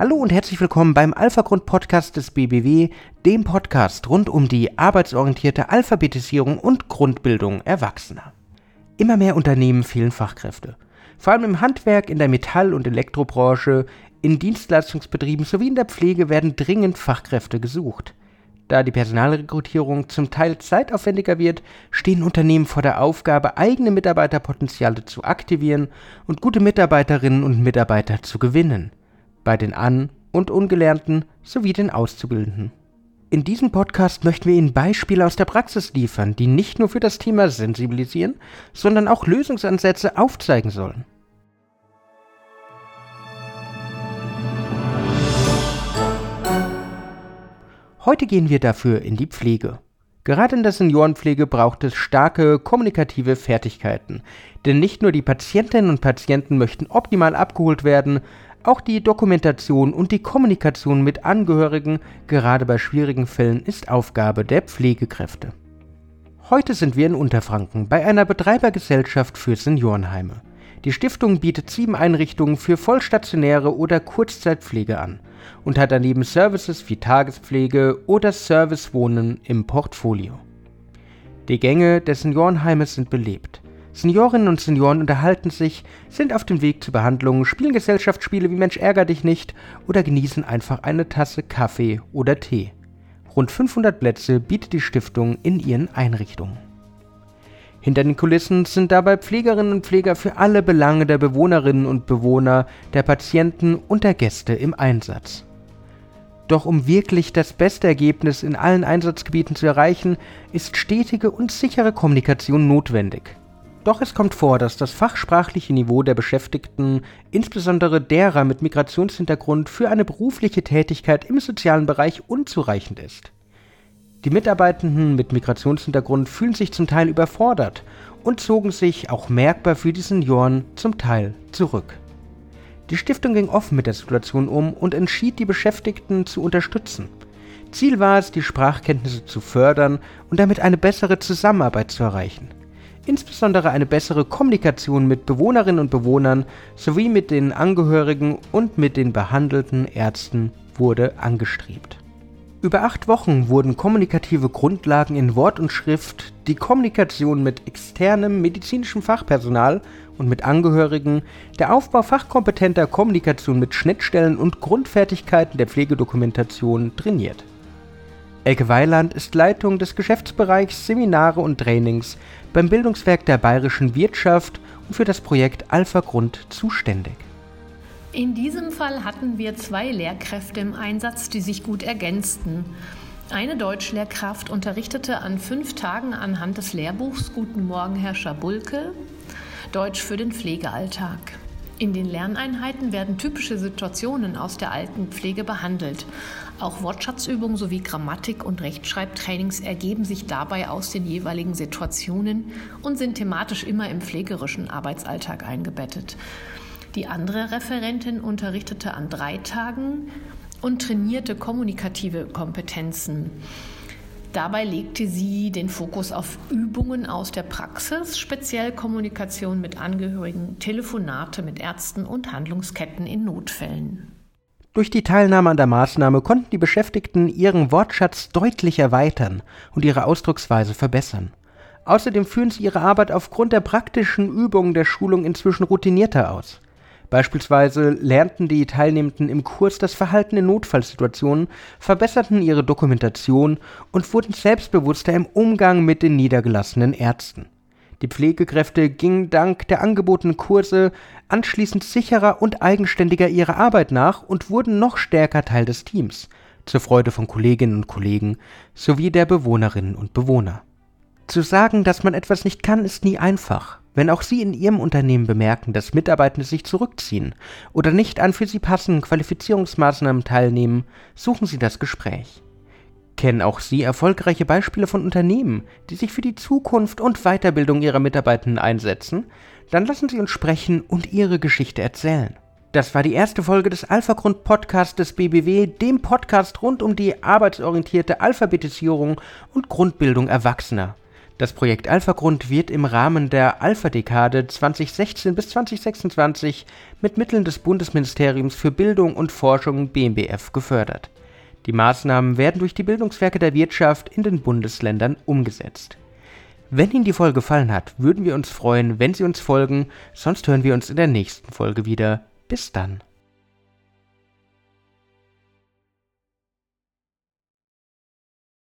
Hallo und herzlich willkommen beim Alpha-Grund Podcast des BBW, dem Podcast rund um die arbeitsorientierte Alphabetisierung und Grundbildung Erwachsener. Immer mehr Unternehmen fehlen Fachkräfte. Vor allem im Handwerk, in der Metall- und Elektrobranche, in Dienstleistungsbetrieben sowie in der Pflege werden dringend Fachkräfte gesucht. Da die Personalrekrutierung zum Teil zeitaufwendiger wird, stehen Unternehmen vor der Aufgabe, eigene Mitarbeiterpotenziale zu aktivieren und gute Mitarbeiterinnen und Mitarbeiter zu gewinnen. Bei den An- und Ungelernten sowie den Auszubildenden. In diesem Podcast möchten wir Ihnen Beispiele aus der Praxis liefern, die nicht nur für das Thema sensibilisieren, sondern auch Lösungsansätze aufzeigen sollen. Heute gehen wir dafür in die Pflege. Gerade in der Seniorenpflege braucht es starke kommunikative Fertigkeiten, denn nicht nur die Patientinnen und Patienten möchten optimal abgeholt werden, auch die Dokumentation und die Kommunikation mit Angehörigen, gerade bei schwierigen Fällen, ist Aufgabe der Pflegekräfte. Heute sind wir in Unterfranken bei einer Betreibergesellschaft für Seniorenheime. Die Stiftung bietet sieben Einrichtungen für vollstationäre oder Kurzzeitpflege an und hat daneben Services wie Tagespflege oder Servicewohnen im Portfolio. Die Gänge der Seniorenheime sind belebt. Seniorinnen und Senioren unterhalten sich, sind auf dem Weg zur Behandlung, spielen Gesellschaftsspiele wie Mensch ärger dich nicht oder genießen einfach eine Tasse Kaffee oder Tee. Rund 500 Plätze bietet die Stiftung in ihren Einrichtungen. Hinter den Kulissen sind dabei Pflegerinnen und Pfleger für alle Belange der Bewohnerinnen und Bewohner, der Patienten und der Gäste im Einsatz. Doch um wirklich das beste Ergebnis in allen Einsatzgebieten zu erreichen, ist stetige und sichere Kommunikation notwendig. Doch es kommt vor, dass das fachsprachliche Niveau der Beschäftigten, insbesondere derer mit Migrationshintergrund, für eine berufliche Tätigkeit im sozialen Bereich unzureichend ist. Die Mitarbeitenden mit Migrationshintergrund fühlen sich zum Teil überfordert und zogen sich auch merkbar für die Senioren zum Teil zurück. Die Stiftung ging offen mit der Situation um und entschied, die Beschäftigten zu unterstützen. Ziel war es, die Sprachkenntnisse zu fördern und damit eine bessere Zusammenarbeit zu erreichen. Insbesondere eine bessere Kommunikation mit Bewohnerinnen und Bewohnern sowie mit den Angehörigen und mit den behandelten Ärzten wurde angestrebt. Über acht Wochen wurden kommunikative Grundlagen in Wort und Schrift, die Kommunikation mit externem medizinischem Fachpersonal und mit Angehörigen, der Aufbau fachkompetenter Kommunikation mit Schnittstellen und Grundfertigkeiten der Pflegedokumentation trainiert. Elke Weiland ist Leitung des Geschäftsbereichs Seminare und Trainings beim Bildungswerk der Bayerischen Wirtschaft und für das Projekt Alpha Grund zuständig. In diesem Fall hatten wir zwei Lehrkräfte im Einsatz, die sich gut ergänzten. Eine Deutschlehrkraft unterrichtete an fünf Tagen anhand des Lehrbuchs Guten Morgen, Herr Schabulke, Deutsch für den Pflegealltag. In den Lerneinheiten werden typische Situationen aus der Altenpflege behandelt. Auch Wortschatzübungen sowie Grammatik- und Rechtschreibtrainings ergeben sich dabei aus den jeweiligen Situationen und sind thematisch immer im pflegerischen Arbeitsalltag eingebettet. Die andere Referentin unterrichtete an drei Tagen und trainierte kommunikative Kompetenzen. Dabei legte sie den Fokus auf Übungen aus der Praxis, speziell Kommunikation mit Angehörigen, Telefonate mit Ärzten und Handlungsketten in Notfällen. Durch die Teilnahme an der Maßnahme konnten die Beschäftigten ihren Wortschatz deutlich erweitern und ihre Ausdrucksweise verbessern. Außerdem führen sie ihre Arbeit aufgrund der praktischen Übungen der Schulung inzwischen routinierter aus. Beispielsweise lernten die Teilnehmenden im Kurs das Verhalten in Notfallsituationen, verbesserten ihre Dokumentation und wurden selbstbewusster im Umgang mit den niedergelassenen Ärzten. Die Pflegekräfte gingen dank der angebotenen Kurse anschließend sicherer und eigenständiger ihrer Arbeit nach und wurden noch stärker Teil des Teams, zur Freude von Kolleginnen und Kollegen sowie der Bewohnerinnen und Bewohner. Zu sagen, dass man etwas nicht kann, ist nie einfach. Wenn auch Sie in Ihrem Unternehmen bemerken, dass Mitarbeitende sich zurückziehen oder nicht an für Sie passenden Qualifizierungsmaßnahmen teilnehmen, suchen Sie das Gespräch. Kennen auch Sie erfolgreiche Beispiele von Unternehmen, die sich für die Zukunft und Weiterbildung ihrer Mitarbeitenden einsetzen? Dann lassen Sie uns sprechen und Ihre Geschichte erzählen. Das war die erste Folge des Alpha-Grund Podcasts des BBW, dem Podcast rund um die arbeitsorientierte Alphabetisierung und Grundbildung Erwachsener. Das Projekt Alpha-Grund wird im Rahmen der Alpha-Dekade 2016 bis 2026 mit Mitteln des Bundesministeriums für Bildung und Forschung BMBF gefördert. Die Maßnahmen werden durch die Bildungswerke der Wirtschaft in den Bundesländern umgesetzt. Wenn Ihnen die Folge gefallen hat, würden wir uns freuen, wenn Sie uns folgen, sonst hören wir uns in der nächsten Folge wieder. Bis dann.